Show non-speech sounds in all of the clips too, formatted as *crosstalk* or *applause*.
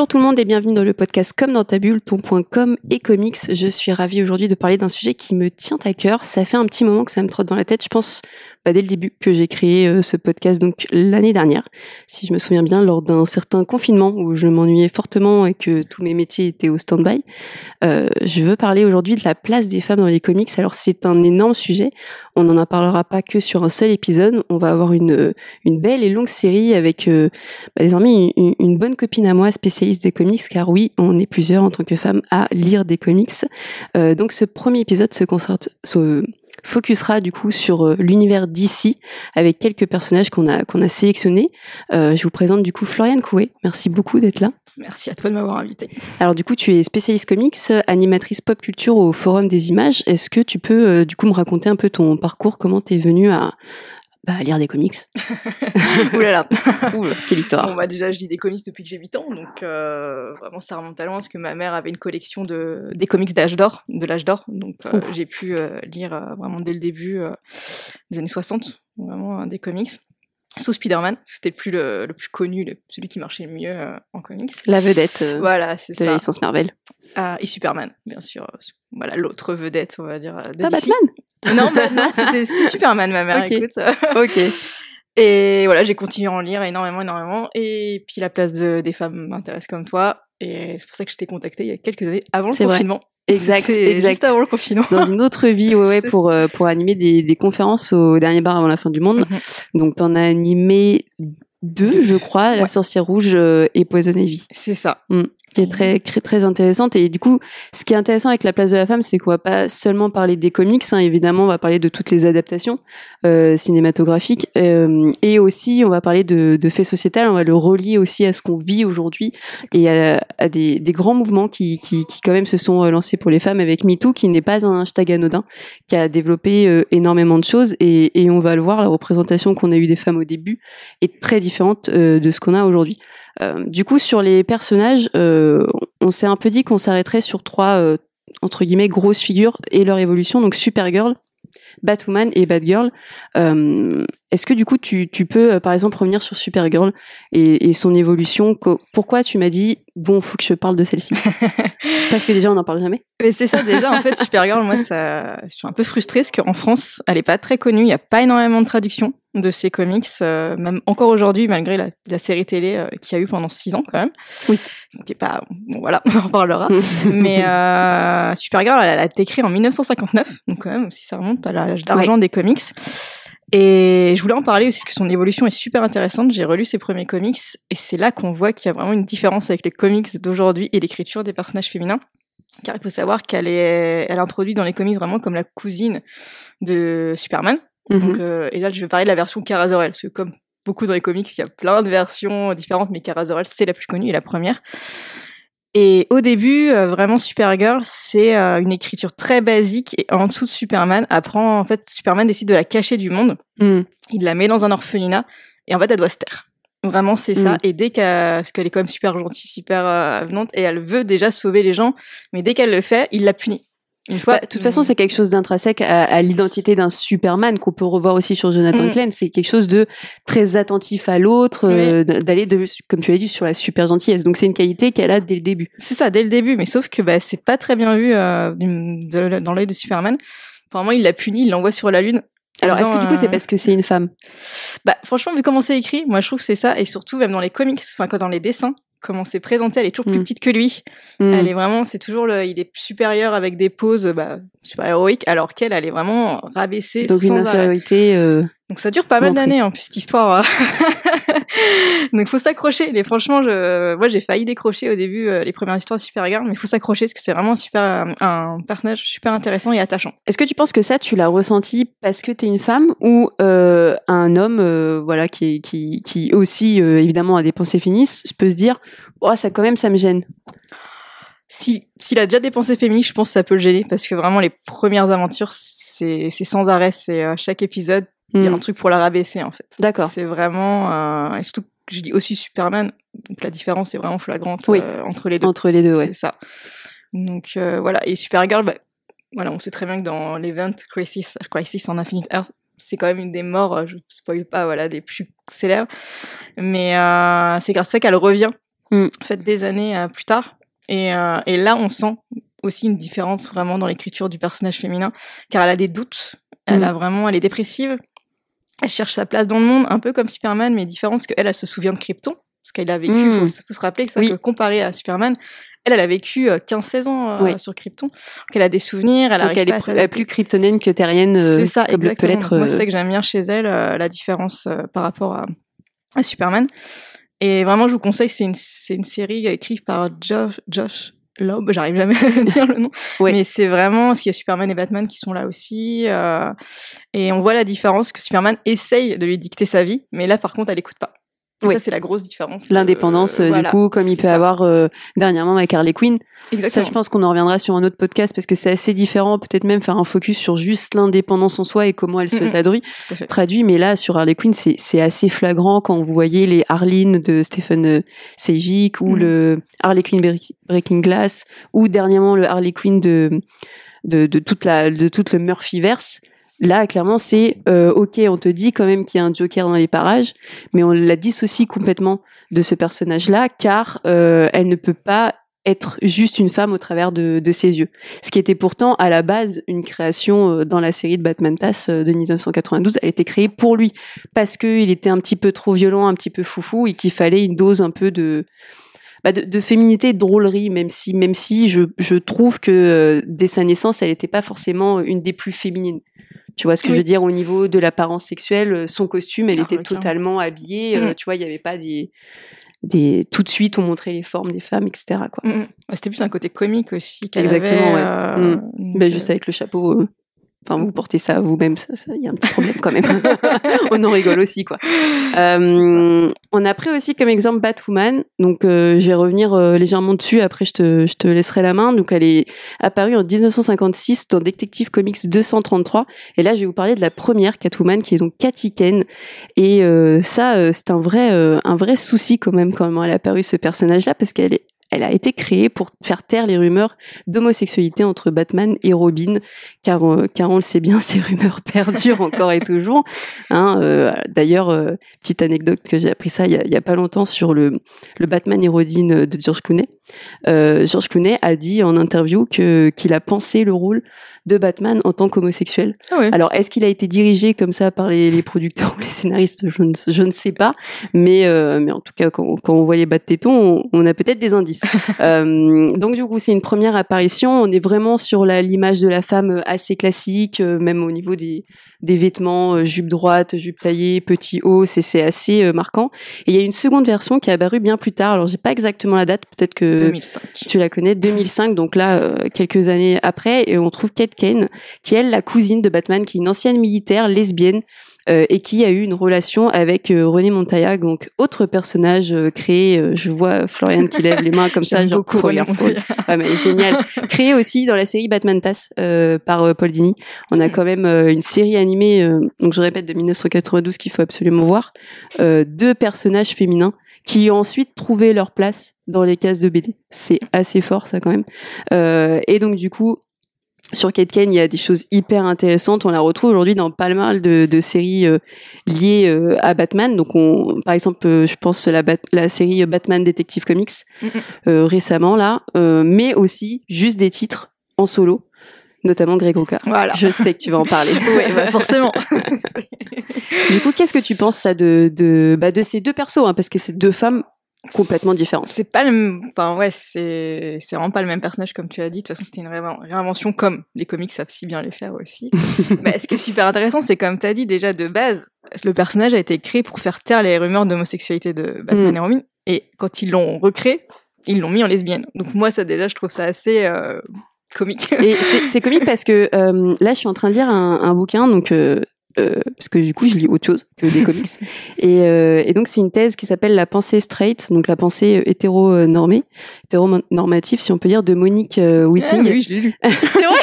Bonjour tout le monde et bienvenue dans le podcast Comme dans ta bulle, ton.com et comics. Je suis ravie aujourd'hui de parler d'un sujet qui me tient à cœur. Ça fait un petit moment que ça me trotte dans la tête. Je pense bah, dès le début que j'ai créé euh, ce podcast, donc l'année dernière, si je me souviens bien, lors d'un certain confinement où je m'ennuyais fortement et que tous mes métiers étaient au stand-by. Euh, je veux parler aujourd'hui de la place des femmes dans les comics. Alors c'est un énorme sujet. On n'en parlera pas que sur un seul épisode. On va avoir une, une belle et longue série avec euh, bah, désormais une, bonne copine à moi, spécialiste des comics, car oui, on est plusieurs en tant que femmes à lire des comics. Euh, donc ce premier épisode se concentre, se, focusera du coup sur euh, l'univers d'ici avec quelques personnages qu'on a qu'on a sélectionnés. Euh, je vous présente du coup Floriane Coué. Merci beaucoup d'être là. Merci à toi de m'avoir invité. Alors du coup, tu es spécialiste comics, animatrice pop culture au Forum des images. Est-ce que tu peux euh, du coup me raconter un peu ton parcours, comment tu es venu à, bah, lire des comics. *laughs* *laughs* Ouh là là. *laughs* quelle histoire. Bon, bah, déjà, je lis des comics depuis que j'ai 8 ans, donc euh, vraiment, ça remonte à loin, parce que ma mère avait une collection de des comics d'âge d'or, de l'âge d'or, donc euh, j'ai pu euh, lire vraiment dès le début des années 60, vraiment des comics. Sous Spider-Man, c'était le plus le, le, plus connu, le, celui qui marchait le mieux en comics. La vedette. voilà, c'est ça. De la licence Marvel. Ah, et Superman, bien sûr. Voilà, l'autre vedette, on va dire. De Pas DC. Batman Non, bah, non *laughs* c'était Superman, ma mère, écoute. Ok. *laughs* Et voilà, j'ai continué à en lire énormément, énormément. Et puis la place de, des femmes m'intéresse comme toi. Et c'est pour ça que je t'ai contacté il y a quelques années, avant le vrai. confinement. Exact, exact. Juste avant le confinement. Dans une autre vie, ouais, ouais *laughs* pour euh, pour animer des, des conférences au dernier bar avant la fin du monde. Mhm. Donc t'en as animé deux, je crois, La sorcière rouge euh, et Poison Ivy. C'est ça. Qui est très, très très intéressante. Et du coup ce qui est intéressant avec la place de la femme c'est qu'on va pas seulement parler des comics hein, évidemment on va parler de toutes les adaptations euh, cinématographiques euh, et aussi on va parler de, de faits sociétals. On va le relier aussi à ce qu'on vit aujourd'hui et à, à des, des grands mouvements qui, qui, qui quand même se sont euh, lancés pour les femmes avec MeToo qui n'est pas un hashtag anodin qui a développé euh, énormément de choses. Et, et on va le voir la représentation qu'on a eu des femmes au début est très différente euh, de ce qu'on a aujourd'hui du coup, sur les personnages, euh, on s'est un peu dit qu'on s'arrêterait sur trois euh, entre guillemets grosses figures et leur évolution. Donc Supergirl, Batwoman et Batgirl. Euh, Est-ce que du coup, tu, tu peux euh, par exemple revenir sur Supergirl et, et son évolution? Pourquoi tu m'as dit bon, faut que je parle de celle-ci? *laughs* Parce que déjà, on n'en parle jamais. Mais c'est ça déjà, en fait, Supergirl, moi, ça, je suis un peu frustrée parce qu'en France, elle est pas très connue. Il n'y a pas énormément de traductions de ces comics, euh, même encore aujourd'hui, malgré la, la série télé euh, qu'il y a eu pendant six ans quand même. Oui. Donc, est pas, bon, voilà, *laughs* on en reparlera. *laughs* Mais euh, Supergirl, elle, elle a été créée en 1959, donc quand même, si ça remonte à l'âge d'argent des comics. Et je voulais en parler aussi parce que son évolution est super intéressante. J'ai relu ses premiers comics et c'est là qu'on voit qu'il y a vraiment une différence avec les comics d'aujourd'hui et l'écriture des personnages féminins. Car il faut savoir qu'elle est, elle introduit dans les comics vraiment comme la cousine de Superman. Mhm. Donc, euh, et là, je vais parler de la version Kara Zor-El, parce que comme beaucoup dans les comics, il y a plein de versions différentes, mais Kara Zor-El, c'est la plus connue et la première. Et au début, euh, vraiment Supergirl, c'est euh, une écriture très basique et en dessous de Superman, apprend en fait Superman décide de la cacher du monde, Mm. il la met dans un orphelinat et en fait elle doit se taire. Vraiment c'est ça. Mm. Et dès qu'elle, parce qu'elle est quand même super gentille, super euh, avenante et elle veut déjà sauver les gens, mais dès qu'elle le fait, il la punit. Bah, de toute façon, c'est quelque chose d'intrinsèque à, à l'identité d'un Superman qu'on peut revoir aussi sur Jonathan Mhm. Klein. C'est quelque chose de très attentif à l'autre, euh, d'aller comme tu l'as dit, sur la super gentillesse. Donc c'est une qualité qu'elle a dès le début. C'est ça, dès le début, mais sauf que bah, c'est pas très bien vu euh, dans l'œil de Superman. Apparemment, il la punit, il l'envoie sur la Lune. Alors est-ce que du coup c'est euh, parce que c'est une femme Bah, franchement, vu comment c'est écrit, moi je trouve que c'est ça, et surtout même dans les comics, enfin quand dans les dessins, comment c'est présenté, elle est toujours plus Mm. petite que lui. Mm. Elle est vraiment, c'est toujours le, il est supérieur avec des poses bah, super héroïques, alors qu'elle, elle est vraiment rabaissée Donc une sans arrêt. infériorité. euh, Donc ça dure pas mal d'années en plus cette histoire. *laughs* Donc faut s'accrocher. Les franchement, je, moi j'ai failli décrocher au début euh, les premières histoires de Supergirl, mais faut s'accrocher parce que c'est vraiment un super un, un personnage super intéressant et attachant. Est-ce que tu penses que ça tu l'as ressenti parce que t'es une femme ou euh, un homme, euh, voilà, qui qui qui aussi euh, évidemment a des pensées féministes, peut se dire, oh ça quand même ça me gêne. Si s'il a déjà dépensé féministe, je pense que ça peut le gêner parce que vraiment les premières aventures c'est c'est sans arrêt, c'est euh, chaque épisode il y a Mm. un truc pour la rabaisser en fait. D'accord. C'est vraiment euh, et surtout je dis aussi Superman, donc la différence est vraiment flagrante Oui. euh, entre les deux. Entre les deux, ouais. C'est ça. Donc euh, voilà, et Supergirl, bah, voilà, on sait très bien que dans l'event Crisis, Crisis on Infinite Earth, c'est quand même une des morts, euh, je spoil pas, voilà, des plus célèbres. Mais euh, c'est grâce à ça qu'elle revient Mm. faite des années plus tard. Et, euh, et là, on sent aussi une différence vraiment dans l'écriture du personnage féminin, car elle a des doutes. Elle Mm. a vraiment, elle est dépressive. Elle cherche sa place dans le monde, un peu comme Superman, mais différent parce qu'elle, elle se souvient de Krypton. Parce qu'elle a vécu, il Mm. faut, faut se rappeler que ça, Oui. que comparé à Superman, elle, elle a vécu euh, 15-16 ans euh, sur Krypton. Donc elle a des souvenirs, elle Donc elle est à plus- elle est s'adapter. plus kryptonienne que terrienne, euh, C'est ça, comme peut exactement. l'être. Donc Moi, euh, c'est ça que j'aime bien chez elle, euh, la différence euh, par rapport à, à Superman. Et vraiment, je vous conseille, c'est une, c'est une série écrite par Josh, Josh Loeb, j'arrive jamais à *laughs* dire le nom. Ouais. Mais c'est vraiment, parce qu'il y a Superman et Batman qui sont là aussi. euh, et on voit la différence que Superman essaye de lui dicter sa vie, mais là, par contre, elle écoute pas. Oui. Ça, c'est la grosse différence. L'indépendance, Euh, euh, voilà, du coup, comme il peut ça. avoir euh, dernièrement avec Harley Quinn. Ça, Exactement. je pense qu'on en reviendra sur un autre podcast parce que c'est assez différent. Peut-être même faire un focus sur juste l'indépendance en soi et comment elle se traduit. Traduit, mais là sur Harley Quinn, c'est c'est assez flagrant quand vous voyez les Harleen de Stephen euh, Sejic ou Mhm. le Harley Quinn Bre- Breaking Glass ou dernièrement le Harley Quinn de de, de toute la de toute le Murphyverse. Là, clairement, c'est euh, ok. On te dit quand même qu'il y a un Joker dans les parages, mais on la dissocie complètement de ce personnage-là, car euh, elle ne peut pas être juste une femme au travers de, de ses yeux. Ce qui était pourtant à la base une création euh, dans la série de Batman Tass euh, de 1992. Elle était créée pour lui parce qu'il était un petit peu trop violent, un petit peu foufou et qu'il fallait une dose un peu de bah, de, féminité, de drôlerie, même si même si je, je trouve que euh, dès sa naissance, elle n'était pas forcément une des plus féminines. Tu vois ce que Oui. je veux dire au niveau de l'apparence sexuelle, euh, son costume, elle Ah, était totalement habillée. euh. Tu vois, il y avait pas des des tout de suite on montrait les formes des femmes, etc. Quoi. C'était plus un côté comique aussi Exactement, avait. ouais. euh, Mm. Ben, juste avec le chapeau. Enfin, vous portez ça vous-même, ça- ça- il y a un petit problème quand même. *laughs* *laughs* on en rigole aussi, quoi. Euh, on a pris aussi comme exemple Batwoman. Donc, euh, je vais revenir euh, légèrement dessus. Après, je te, je te laisserai la main. Donc, elle est apparue en 1956 dans Detective Comics 233. Et là, je vais vous parler de la première Catwoman, qui est donc Cathy Ken. Et euh, ça, euh, c'est un vrai, euh, un vrai souci quand même comment elle a apparu ce personnage-là, parce qu'elle est elle a été créée pour faire taire les rumeurs d'homosexualité entre Batman et Robin, car, euh, on le sait bien, *laughs* ces rumeurs perdurent encore et toujours. Hein, euh, D'ailleurs, euh, petite anecdote que j'ai appris ça il y, a, pas longtemps sur le, Batman et Robin de George Clooney. George Clooney a dit en interview qu'il a pensé le rôle de Batman en tant qu'homosexuel. Ah ouais. Alors, est-ce qu'il a été dirigé comme ça par les, les producteurs *laughs* ou les scénaristes je ne, je ne sais pas. Mais, euh, mais en tout cas, quand, quand on voit les bas de tétons, on, on a peut-être des indices. *laughs* Euh, donc, du coup, c'est une première apparition. On est vraiment sur l'image de la femme euh, assez classique, euh, même au niveau des, des vêtements, jupe droite, jupe taillée, petit haut, c'est assez marquant. Et il y a une seconde version qui est apparue bien plus tard. Alors, j'ai pas exactement la date, peut-être que 2005. tu la connais, 2005, donc là, quelques années après, et on trouve Kate Kane, qui est elle la cousine de Batman, qui est une ancienne militaire lesbienne, euh, et qui a eu une relation avec euh, René Montoya, donc autre personnage euh, créé, je vois Florian qui lève les mains comme *laughs* ça, genre, beaucoup foutre. Montoya. Ouais, mais génial. Créé aussi dans la série Batman Tass par Paul Dini. On a quand même une série animée, donc je répète, de 1992 qu'il faut absolument voir. Deux personnages féminins qui ont ensuite trouvé leur place dans les cases de BD. C'est assez fort ça quand même. Euh, et donc du coup, sur Kate Kane, il y a des choses hyper intéressantes. On la retrouve aujourd'hui dans pas mal de, de séries euh, liées euh, à Batman. Donc, on, par exemple, euh, je pense la, Bat- la série Batman Detective Comics Mhm. euh, récemment là, euh, mais aussi juste des titres en solo, notamment Greg Rucka. Voilà. Je sais que tu vas en parler. *laughs* Ouais, bah forcément. *laughs* *laughs* Du coup, qu'est-ce que tu penses ça de de bah, de ces deux persos hein, parce que c'est deux femmes complètement différentes. C'est pas le. Enfin, ouais, c'est c'est vraiment pas le même personnage comme tu as dit. De toute façon, c'était une réin- réinvention comme les comics savent si bien les faire aussi. *laughs* Mais ce qui est super intéressant, c'est comme tu as dit déjà de base, le personnage a été créé pour faire taire les rumeurs d'homosexualité de Batman Mm. et Robin. Et quand ils l'ont recréé, ils l'ont mis en lesbienne. Donc moi, ça déjà, je trouve ça assez euh, comique. Et c'est c'est comique parce que euh, là, je suis en train de lire un, un bouquin, donc euh, euh, parce que du coup, je lis autre chose que des comics. *laughs* Et, euh, et donc, c'est une thèse qui s'appelle la pensée straight, donc la pensée euh, hétéro-normée, hétéronormative, si on peut dire, de Monique euh, Ah, oui, je l'ai lu. *laughs* c'est vrai?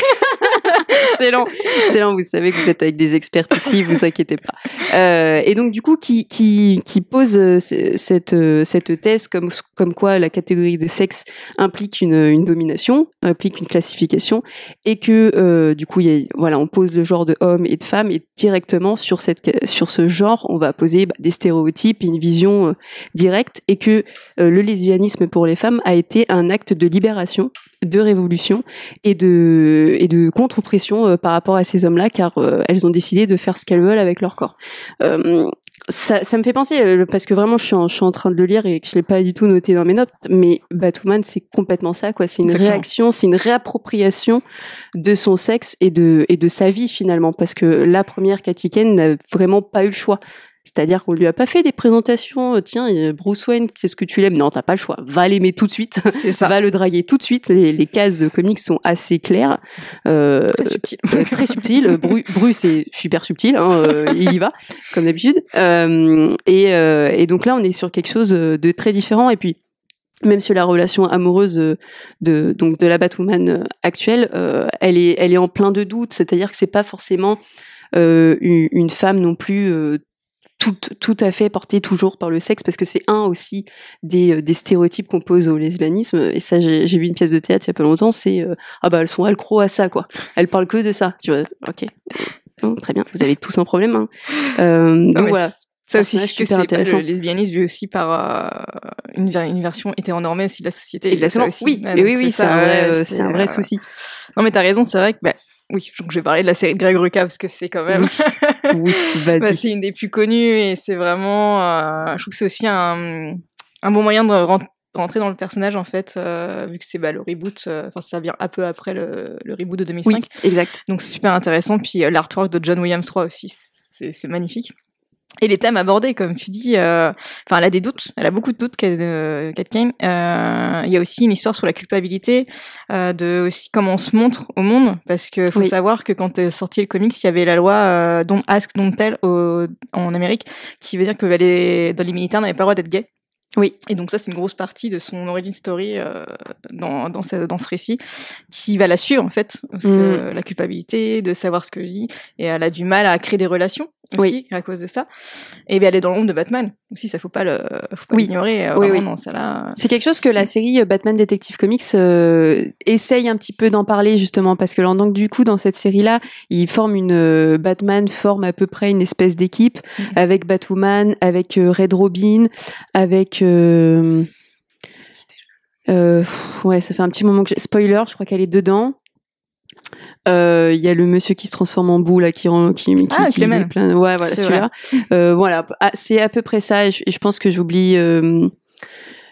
Excellent, excellent. Vous savez que vous êtes avec des experts ici, vous inquiétez pas. Euh, et donc du coup, qui qui pose euh, cette euh, cette thèse comme comme quoi la catégorie de sexe implique une une domination, implique une classification, et que du coup, voilà, on pose le genre de homme et de femme, et directement sur cette sur ce genre, on va poser bah, des stéréotypes une vision directe, et que le lesbianisme pour les femmes a été un acte de libération de révolution et de et de contre-pression euh, par rapport à ces hommes-là, car euh, elles ont décidé de faire ce qu'elles veulent avec leur corps. Euh, ça, ça me fait penser parce que vraiment je suis en, je suis en train de le lire et que je l'ai pas du tout noté dans mes notes mais Batwoman c'est complètement ça quoi. C'est une réaction c'est une réappropriation de son sexe et de et de sa vie finalement parce que la première Cathy n'a vraiment pas eu le choix c'est-à-dire qu'on lui a pas fait des présentations, euh, tiens, Bruce Wayne, c'est ce que tu l'aimes Non, t'as pas le choix. Va l'aimer tout de suite. C'est ça. *laughs* Va le draguer tout de suite. Les, les cases de comics sont assez claires. Euh, très subtil. Euh, très subtil. *laughs* Bruce est super subtil. Hein, euh, il y va, comme d'habitude. Et, et, donc là, on est sur quelque chose de très différent. Et puis, même sur la relation amoureuse de donc de la Batwoman actuelle, elle est elle est en plein de doutes. C'est-à-dire que c'est pas forcément une, une, femme non plus tout, tout à fait porté toujours par le sexe parce que c'est un aussi des, euh, des stéréotypes qu'on pose au lesbianisme et ça j'ai vu une pièce de théâtre il y a pas longtemps c'est euh, ah bah elles sont accro à ça quoi elles parlent que de ça tu vois ok très bien vous avez tous un problème hein. euh, donc voilà ça aussi, c'est que c'est le lesbianisme vu aussi par euh, une, une, version hétéronormée aussi de la société. Exactement. oui, oui, oui, c'est un vrai, c'est un vrai souci. Non, mais t'as raison. C'est vrai que bah, oui, donc je vais parler de la série de Greg Rucka parce que c'est quand même. *laughs* Oui, vas-y. bah, c'est une des plus connues et c'est vraiment. Euh, je trouve que c'est aussi un, un bon moyen de rentrer dans le personnage en fait, euh, vu que c'est bah, le reboot. Euh, enfin, ça vient un peu après le, le reboot de 2005. Oui, exact. Donc c'est super intéressant. Puis l'artwork de John Williams 3 aussi, c'est magnifique. Et les thèmes abordés, comme tu dis, euh, enfin, elle a des doutes, elle a beaucoup de doutes, euh, Kane. Euh, il y a aussi une histoire sur la culpabilité, euh, de aussi comment on se montre au monde, parce que faut savoir que quand est sorti le comics, il y avait la loi euh, Don't Ask, Don't Tell au, en Amérique, qui veut dire que les, dans les militaires n'avaient pas le droit d'être gay. Oui. Et donc ça, c'est une grosse partie de son origin story euh, dans, dans, ce, dans ce récit, qui va la suivre en fait, parce que mm. la culpabilité de savoir ce que dit, et elle a du mal à créer des relations aussi oui. à cause de ça. Et bien elle est dans l'ombre de Batman aussi, ça faut pas le, faut pas l'ignorer. Euh, oui, oui. C'est quelque chose que la série euh, Batman Detective Comics euh, essaye un petit peu d'en parler justement parce que donc du coup dans cette série-là, ils forment une euh, Batman forme à peu près une espèce d'équipe mm-hmm. avec Batwoman, avec Red Robin, avec ouais, ça fait un petit moment que j'ai spoiler, je crois qu'elle est dedans. Euh, il y a le monsieur qui se transforme en boule là, qui rend, qui, qui, ah, qui plein ouais, voilà, celui-là. Euh, voilà, ah, c'est à peu près ça. Et je, pense que j'oublie, euh,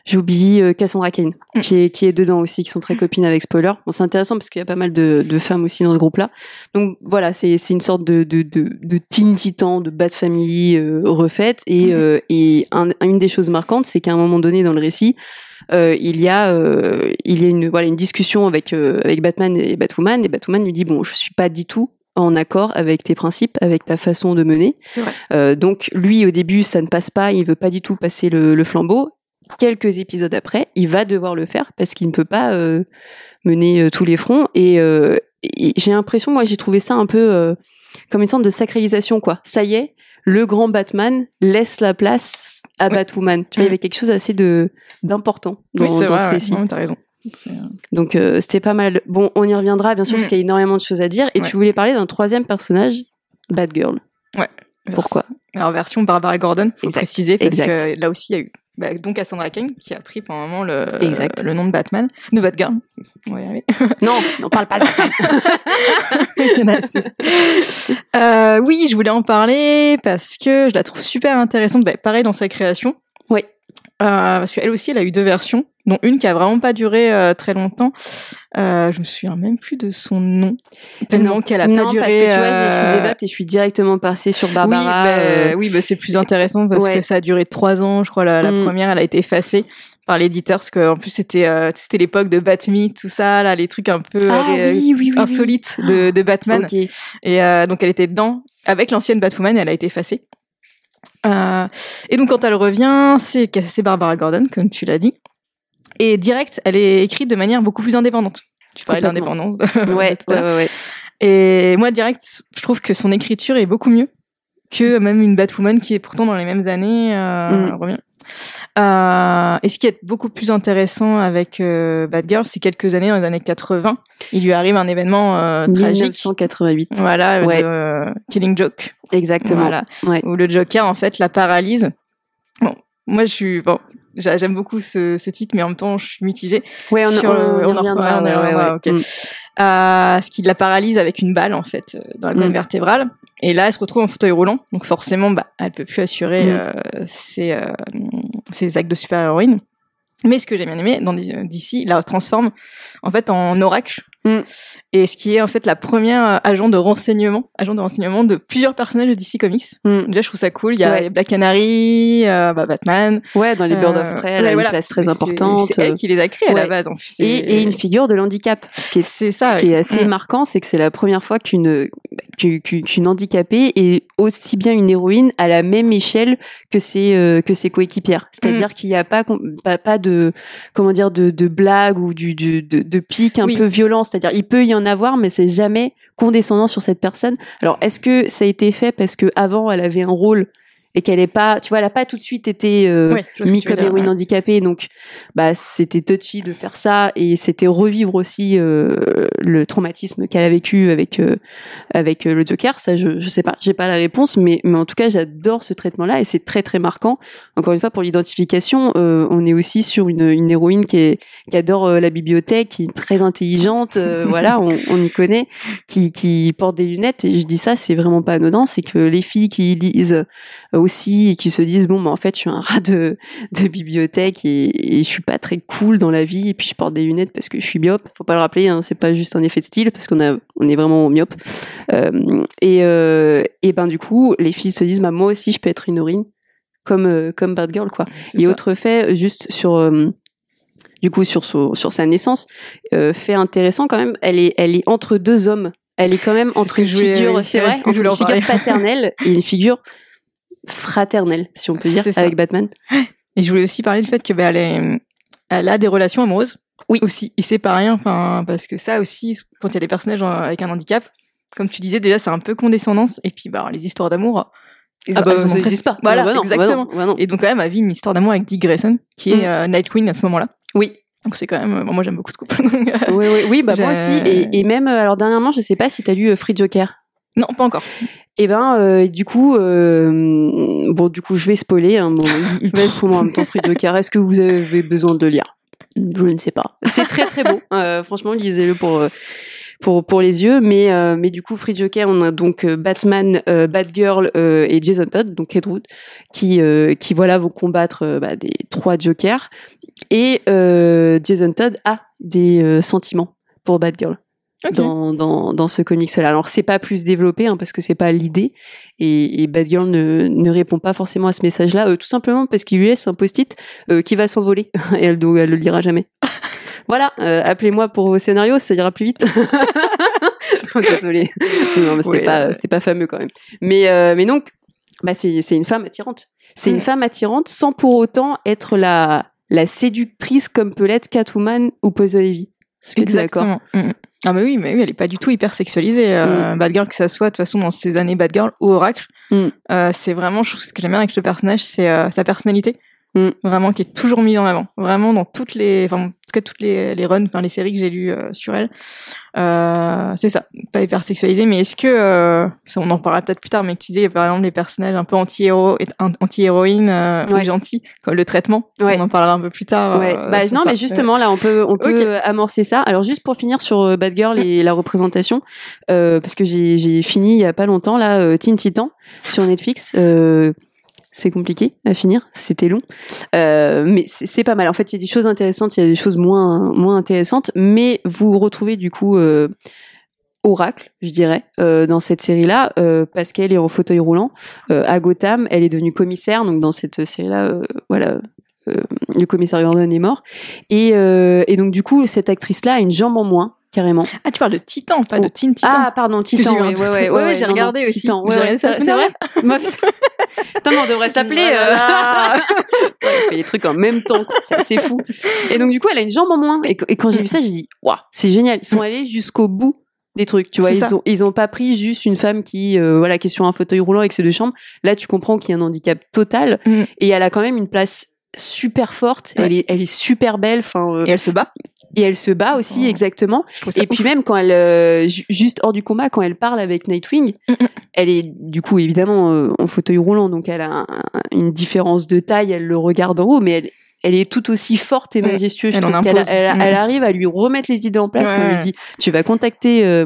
j'oublie euh, Cassandra Kane, mm. qui est qui est dedans aussi, qui sont très copines avec Spoiler. Bon, c'est intéressant parce qu'il y a pas mal de, de femmes aussi dans ce groupe-là. Donc voilà, c'est c'est une sorte de de de, de teen titan, de Bat Family euh, refaite. Et mm. et un, une des choses marquantes, c'est qu'à un moment donné dans le récit, euh, il y a euh, il y a une voilà une discussion avec euh, avec Batman et Batwoman et Batwoman lui dit bon je suis pas du tout en accord avec tes principes, avec ta façon de mener. Euh, donc lui au début ça ne passe pas, il veut pas du tout passer le, le flambeau. Quelques épisodes après, il va devoir le faire parce qu'il ne peut pas euh, mener tous les fronts. Et, et j'ai l'impression, moi j'ai trouvé ça un peu comme une sorte de sacralisation quoi. Ça y est, le grand Batman laisse la place à Batwoman. Tu vois, il y avait quelque chose assez de d'important dans, oui, dans ce récit. Ouais, t'as raison. Donc euh, c'était pas mal. Bon, on y reviendra bien sûr parce mm. qu'il y a énormément de choses à dire. Et tu voulais parler d'un troisième personnage, Batgirl. Ouais. Pourquoi Alors version Barbara Gordon, faut préciser parce que là aussi il y a eu bah, donc Cassandra Cain qui a pris pendant un moment le, le nom de Batman, de Batgirl. Ouais, non, on parle pas de *laughs* euh, oui, je voulais en parler parce que je la trouve super intéressante. Bah, pareil dans sa création. Oui. Euh, parce qu'elle aussi, elle a eu deux versions, dont une qui a vraiment pas duré euh, très longtemps. Euh, je me souviens même plus de son nom, tellement qu'elle a pas duré. parce que tu vois, j'ai écrit des euh, notes et je suis directement passée sur Barbara. Oui, bah, oui bah, c'est plus intéressant parce que ça a duré trois ans, je crois. La, la mm. première, elle a été effacée par l'éditeur parce qu'en plus c'était c'était l'époque de Batme, tout ça, là, les trucs un peu ah, oui, oui, insolites de, de Batman. Okay. Et donc elle était dedans avec l'ancienne Batwoman, elle a été effacée. Euh, et donc quand elle revient, c'est c'est Barbara Gordon, comme tu l'as dit. Et direct, elle est écrite de manière beaucoup plus indépendante. Tu parlais d'indépendance. *laughs* Ouais, ouais, ouais. Et moi, direct, je trouve que son écriture est beaucoup mieux que même une Batwoman qui est pourtant dans les mêmes années. Euh, Mm. revient. Euh, et ce qui est beaucoup plus intéressant avec euh, Batgirl, c'est quelques années, dans les années 80, il lui arrive un événement euh, tragique. 1988. Voilà, Ouais. de, euh, Killing Joke. Exactement. Voilà. Ouais. Où le Joker, en fait, la paralyse. Bon, moi, je suis... Bon, j'aime beaucoup ce, ce titre, mais en même temps, je suis mitigée. Ouais, on, Sur on, le- on y on en reviendra. ouais, ouais, ouais. Mm. Euh, ce qui la paralyse avec une balle, en fait, euh, dans la colonne Mm. vertébrale. Et là, elle se retrouve en fauteuil roulant. Donc, forcément, bah, elle peut plus assurer Mm. euh, ses, euh, ses actes de super-héroïne. Mais ce que j'ai bien aimé dans DC, la transforme en fait en oracle. Mm. Et ce qui est en fait la première euh, agent de renseignement, agent de renseignement de plusieurs personnages de DC Comics. Mm. Déjà, je trouve ça cool. Il y a Ouais. Black Canary, euh, bah, Batman. Ouais, dans les Birds of Euh, Prey, elle a une voilà. place très importante. C'est elle qui les a créés à la base, en plus. et, et une figure de l'handicap. Ce qui est, C'est ça. ce qui ouais. est assez Mm. marquant, c'est que c'est la première fois qu'une qu'une handicapée est aussi bien une héroïne à la même échelle que ses euh, que ses coéquipières. C'est-à-dire qu'il n'y a pas, pas pas de comment dire de, de blague ou du, de, de pic un Oui. peu violent. C'est-à-dire il peut y en avoir, mais c'est jamais condescendant sur cette personne. Alors est-ce que ça a été fait parce que avant elle avait un rôle et qu'elle est pas, tu vois, elle a pas tout de suite été euh, Ouais, je vois ce mis que tu veux comme héroïne ouais. handicapée, donc bah c'était touchy de faire ça et c'était revivre aussi euh, le traumatisme qu'elle a vécu avec euh, avec euh, le Joker. Ça, je je sais pas, j'ai pas la réponse, mais mais en tout cas j'adore ce traitement-là et c'est très très marquant. Encore une fois pour l'identification, euh, on est aussi sur une une héroïne qui est qui adore euh, la bibliothèque, qui est très intelligente, *laughs* voilà, on, on y connaît, qui qui porte des lunettes et je dis ça, c'est vraiment pas anodin, c'est que les filles qui lisent euh, aussi et qui se disent bon bah en fait je suis un rat de, de bibliothèque et, et je suis pas très cool dans la vie et puis je porte des lunettes parce que je suis myope. Faut pas le rappeler hein, c'est pas juste un effet de style parce qu'on a on est vraiment myope. Euh, et euh, et ben du coup les filles se disent bah moi aussi je peux être une héroïne comme euh, comme bad girl quoi. Et ça. autre fait juste sur euh, du coup sur son- sur sa naissance euh, fait intéressant quand même elle est elle est entre deux hommes. Elle est quand même *laughs* entre une figure c'est vrai entre une figure paternelle et une figure fraternelle si on peut dire avec Batman Et je voulais aussi parler du fait que bah, elle, est- elle a des relations amoureuses. Oui. Aussi. Et c'est pas rien, enfin, parce que ça aussi, quand il y a des personnages avec un handicap, comme tu disais, déjà, c'est un peu condescendance. Et puis, bah, les histoires d'amour. elles- ah bah ça n'existe pas Voilà, Ah bah non, bah exactement. non, bah non. Et donc, quand même, elle vit une histoire d'amour avec Dick Grayson, qui est Mm. euh, Night Queen à ce moment-là. oui Donc, c'est quand même. bon, moi, j'aime beaucoup ce couple. *laughs* Euh, oui oui oui bah moi aussi et, et même euh, alors dernièrement je sais pas si t'as lu euh, Free Joker non, pas encore. Et ben, euh, du coup, euh, bon, du coup, je vais spoiler. Hein, bon, il, en même temps Free Joker. Est-ce que vous avez besoin de lire? Je ne sais pas. C'est très très beau. Euh, franchement, lisez-le pour euh, pour pour les yeux. Mais euh, mais du coup, Free Joker, on a donc euh, Batman, Batgirl et Jason Todd, donc Ed Wood, qui qui voilà vont combattre bah, des trois Jokers. Et Jason Todd a des sentiments pour Batgirl Dans, dans, dans ce comics-là. Alors c'est pas plus développé hein, parce que c'est pas l'idée et, et Batgirl ne, ne répond pas forcément à ce message-là, euh, tout simplement parce qu'il lui laisse un post-it euh, qui va s'envoler *laughs* et elle, donc, elle le lira jamais. *laughs* voilà, euh, appelez-moi pour vos scénarios, ça ira plus vite. *laughs* Désolée, non, mais c'était Ouais, pas c'était pas fameux quand même. Mais mais donc bah c'est une femme attirante. C'est Mm. une femme attirante sans pour autant être la la séductrice comme peut l'être Catwoman ou es d'accord? Exactement. Mm. Ah mais oui, mais oui, elle est pas du tout hyper sexualisée. Euh, Batgirl, que ça soit de toute façon dans ces années Batgirl ou Oracle, Mm. euh, c'est vraiment je trouve, ce que j'aime bien avec le personnage, c'est euh, sa personnalité, Mm. vraiment qui est toujours mise en avant. Vraiment dans toutes les, enfin en tout cas toutes les, les runs, enfin les séries que j'ai lues euh, sur elle, euh, c'est ça, pas hyper sexualisé. Mais est-ce que, euh, ça, on en parlera peut-être plus tard, mais tu disais par exemple les personnages un peu anti-héros, anti-héroïnes, euh, Ouais. ou gentils, comme le traitement, ça, Ouais. on en parlera un peu plus tard. Ouais. euh, Bah, non, ça. mais justement, là, on peut, on peut amorcer ça. Alors, juste pour finir sur euh, Batgirl et la représentation, euh, parce que j'ai, j'ai fini il y a pas longtemps, là, Teen Titan sur Netflix. Euh, c'est compliqué à finir, c'était long, euh, mais c'est, pas mal. En fait, il y a des choses intéressantes, il y a des choses moins, moins intéressantes, mais vous retrouvez du coup euh, Oracle, je dirais, euh, dans cette série-là, parce qu'elle est en fauteuil roulant à Gotham. Elle est devenue commissaire, donc dans cette série-là, voilà, le commissaire Gordon est mort. Et, et donc du coup, cette actrice-là a une jambe en moins, carrément. Ah, tu parles de Titan, pas de. Teen Titan. Ah, pardon, Titan. Ouais, ouais, ouais, j'ai regardé aussi. Titan, ouais, ça c'est vrai Putain, *laughs* on devrait s'appeler. euh. *laughs* Fait les trucs en même temps, quoi. c'est assez fou. Et donc du coup, elle a une jambe en moins. Et, quand j'ai vu ça, j'ai dit, waouh, c'est génial. Ils sont allés jusqu'au bout des trucs, tu vois. Ils ont, ils ont pas pris juste une femme qui, euh, voilà, qui est sur un fauteuil roulant avec ses deux chambres. Là, tu comprends qu'il y a un handicap total Mm. et elle a quand même une place super forte. Ouais. Elle est, elle est super belle. Enfin, euh, Et elle se bat. Et elle se bat aussi, Oh. exactement. Et puis même quand elle, euh, ju- juste hors du combat, quand elle parle avec Nightwing, Mm, mm. elle est du coup évidemment euh, en fauteuil roulant, donc elle a un- un- une différence de taille, elle le regarde en haut, mais elle, elle est tout aussi forte et Mm. majestueuse. Je Elle arrive à lui remettre les idées en place Ouais, quand elle lui dit tu vas contacter euh,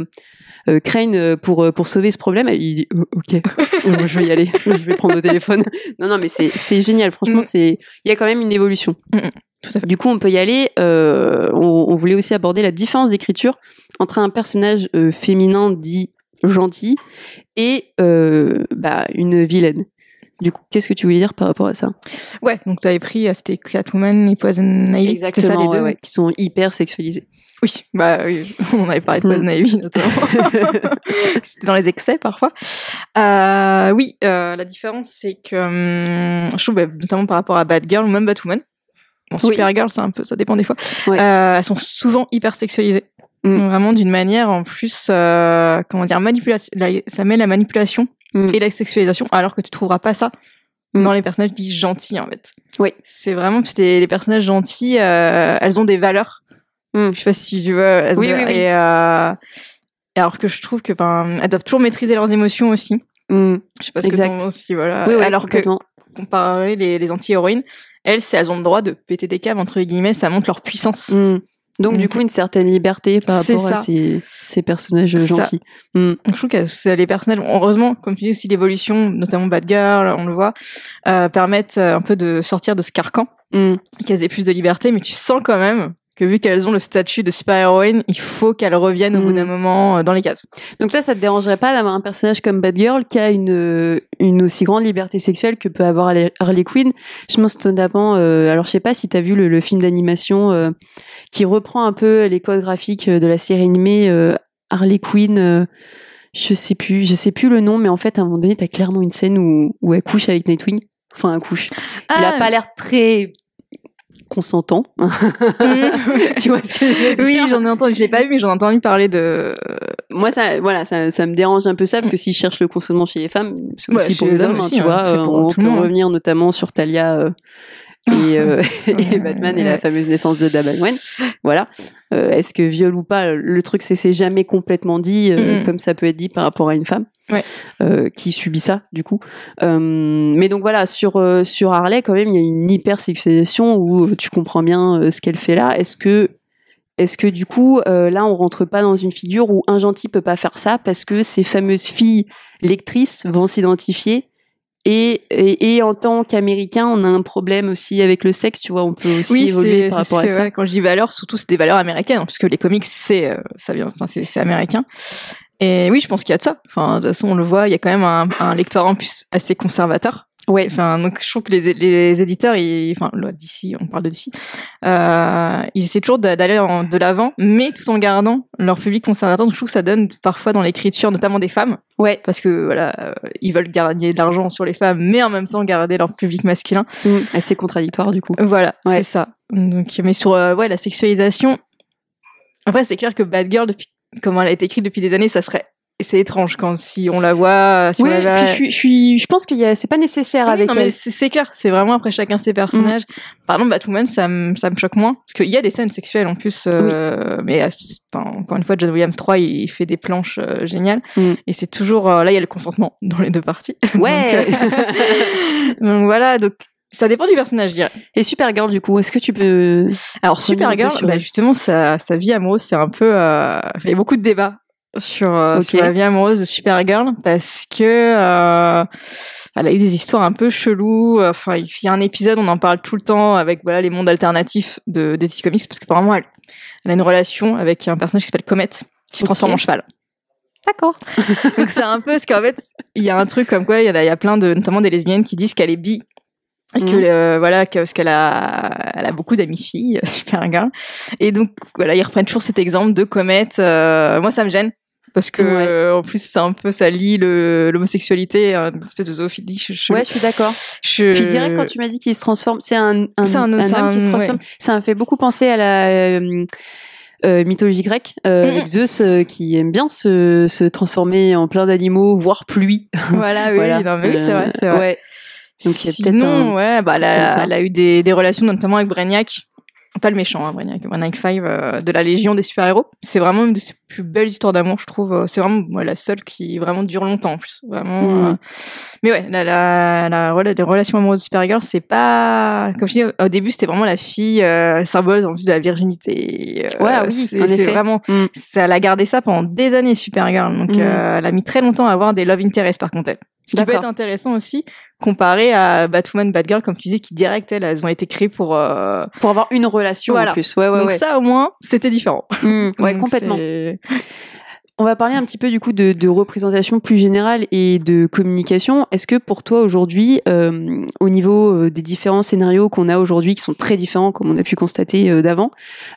euh, Crane pour pour sauver ce problème. Il dit Oh, ok, *laughs* Euh, je vais y aller, je vais prendre le téléphone. Non non mais c'est c'est génial. Franchement c'est il y a quand même une évolution. Tout à fait. Du coup, on peut y aller. Euh, on, on voulait aussi aborder la différence d'écriture entre un personnage euh, féminin dit gentil et euh, bah, une vilaine. Du coup, qu'est-ce que tu voulais dire par rapport à ça? Ouais, donc t'avais pris, euh, c'était Catwoman et Poison Ivy. C'était ça les deux? ouais, qui sont hyper sexualisés. Oui, bah oui, *laughs* on avait parlé de Mm. Poison Ivy notamment. *laughs* C'était dans les excès parfois. Euh, oui, euh, la différence c'est que hum, je trouve bah, notamment par rapport à Batgirl ou même Batwoman. Bon, Oui. Supergirl, c'est un peu, ça dépend des fois. Ouais. Euh, elles sont souvent hyper sexualisées. Mm. Vraiment d'une manière en plus, euh, comment dire, manipulation. la- Ça met la manipulation Mm. et la sexualisation, alors que tu trouveras pas ça Mm. dans les personnages dits gentils en fait. Oui. C'est vraiment les, les personnages gentils, euh, elles ont des valeurs. Je sais pas si tu vois. elles Oui, oui, oui. Et, euh, alors que je trouve que ben, elles doivent toujours maîtriser leurs émotions aussi. Je sais pas ce que t'en penses aussi, voilà. Oui, alors que comparé les, les anti-héroïnes, elles, c'est elles ont le droit de péter des caves entre guillemets, ça montre leur puissance. Mm. Donc, du Donc, coup, une certaine liberté par rapport à ça. ces, ces personnages gentils. Mm. Donc, je trouve que les personnages, heureusement, comme tu dis aussi, l'évolution, notamment Batgirl, on le voit, euh, permettent euh, un peu de sortir de ce carcan, Mm. qu'elles aient plus de liberté, mais tu sens quand même que vu qu'elles ont le statut de super-héroïne, il faut qu'elles reviennent au bout d'un moment euh, dans les cases. Donc toi, ça te dérangerait pas d'avoir un personnage comme Batgirl qui a une euh, une aussi grande liberté sexuelle que peut avoir Harley Quinn? Je pense notamment, euh, alors je sais pas si t'as vu le, le film d'animation euh, qui reprend un peu les codes graphiques euh, de la série animée euh, Harley Quinn. euh, je sais plus, je sais plus le nom, mais en fait à un moment donné, t'as clairement une scène où où elle couche avec Nightwing. Enfin, elle couche. Il a Ah. pas l'air très *laughs* tu vois ce que je veux dire oui, j'en ai entendu, je l'ai pas vu, mais j'en ai entendu parler de. moi ça voilà ça, ça me dérange un peu ça parce que s'ils cherchent le consentement chez les femmes c'est aussi chez pour les les hommes hein, tu hein, vois Euh, on peut revenir notamment sur Talia euh, et, *laughs* euh, *laughs* et Batman et la fameuse naissance de Wayne. Voilà. Euh, est-ce que viol ou pas le truc c'est c'est jamais complètement dit euh, comme ça peut être dit par rapport à une femme Ouais. euh, qui subit ça du coup. Euh, mais donc voilà sur euh, sur Harley quand même il y a une hyper sexualisation où tu comprends bien ce qu'elle fait là. Est-ce que est-ce que du coup, euh, là, on rentre pas dans une figure où un gentil peut pas faire ça parce que ces fameuses filles lectrices vont s'identifier et, et, et en tant qu'Américain, on a un problème aussi avec le sexe, tu vois, on peut aussi Oui, évoluer c'est par rapport à que, ça. ouais, quand je dis valeurs, surtout c'est des valeurs américaines, hein, puisque les comics c'est euh, ça vient, enfin c'est c'est américain. Et oui, je pense qu'il y a de ça. Enfin, de toute façon, on le voit, il y a quand même un, un lectorat en plus assez conservateur. Ouais, Enfin, donc je trouve que les, les éditeurs, ils, enfin, d'ici, on parle de d'ici, euh, ils essaient toujours d'aller en- de l'avant, mais tout en gardant leur public conservateur. Donc je trouve que ça donne parfois dans l'écriture, notamment des femmes, ouais, parce que voilà, euh, ils veulent gagner de l'argent sur les femmes, mais en même temps garder leur public masculin. mm, assez contradictoire du coup. Voilà, Ouais. c'est ça. Donc, mais sur euh, ouais, la sexualisation, après c'est clair que Bad Girl, depuis comment elle a été écrite depuis des années, ça ferait c'est étrange quand si on la voit, si Oui, on la voit- puis je suis, je suis, je pense a, c'est pas nécessaire Ah oui, avec non, mais c'est clair, c'est vraiment après chacun ses personnages. Par exemple, Batwoman, ça me, ça me choque moins. Parce qu'il y a des scènes sexuelles en plus, euh, mais euh, enfin, encore une fois, John Williams 3, il fait des planches euh, géniales. Mm. Et c'est toujours, euh, là, il y a le consentement *laughs* dans les deux parties. *laughs* Ouais. donc, *laughs* donc voilà, donc ça dépend du personnage, je dirais. Et Supergirl du coup, est-ce que tu peux Alors Supergirl, bah, justement, sa, sa vie amoureuse, c'est un peu... Euh, il y a beaucoup de débats sur, euh, Ok. sur la vie amoureuse de Supergirl parce que euh, elle a eu des histoires un peu cheloues. Enfin, il y a un épisode, on en parle tout le temps avec voilà les mondes alternatifs de DC Comics parce que apparemment elle, elle a une relation avec un personnage qui s'appelle Comet qui se transforme en cheval. D'accord. *laughs* Donc c'est un peu parce qu'en fait, il y a un truc comme quoi il y en a, il y a plein de notamment des lesbiennes qui disent qu'elle est bi et que euh, voilà que, parce qu'elle a elle a beaucoup d'amis filles *laughs* Supergirl et donc voilà ils reprennent toujours cet exemple de Comet euh, moi ça me gêne parce que Ouais. euh, en plus c'est un peu ça lie le l'homosexualité à une espèce de zoophilie je, je, Ouais, je suis d'accord. je- Puis direct quand tu m'as dit qu'il se transforme, c'est un, un, C'est un- un c'est homme qui se transforme. Ça m'a fait beaucoup penser à la. euh, euh, mythologie grecque, euh, avec Zeus euh, qui aime bien se, se transformer en plein d'animaux, voire pluie. *laughs* Voilà, oui, Voilà. oui, c'est vrai, c'est Euh, vrai. Ouais. Donc, Sinon, un- ouais, bah, elle a, elle a eu des, des relations notamment avec Brainiac. Pas le méchant, hein, Brainiac, Brainiac 5 euh, de la Légion des super-héros. C'est vraiment une de ses plus belles histoires d'amour, je trouve. Euh, C'est vraiment ouais, la seule qui vraiment dure longtemps en plus. Vraiment. Mhm. euh, Mais ouais, la, la, la, rela- des relations amoureuses de Supergirl, c'est pas. Comme je dis, au début, c'était vraiment la fille, euh, symbole en plus de la virginité. Euh, Ouais, oui, c'est vraiment. Mm. Ça, elle a gardé ça pendant des années, Supergirl. Donc, euh, elle a mis très longtemps à avoir des love interests, par contre, elle. Ce qui peut être intéressant aussi, comparé à Batwoman, Batgirl, comme tu disais, qui direct, elles, elles ont été créées pour. euh, Pour avoir une relation Voilà. en plus. Ouais, ouais, Donc ouais. ça, au moins, c'était différent. Mm, *laughs* ouais, complètement. On va parler un petit peu du coup de, représentation plus générale et de communication. Est-ce que pour toi aujourd'hui, euh, au niveau euh, des différents scénarios qu'on a aujourd'hui, qui sont très différents comme on a pu constater euh, d'avant,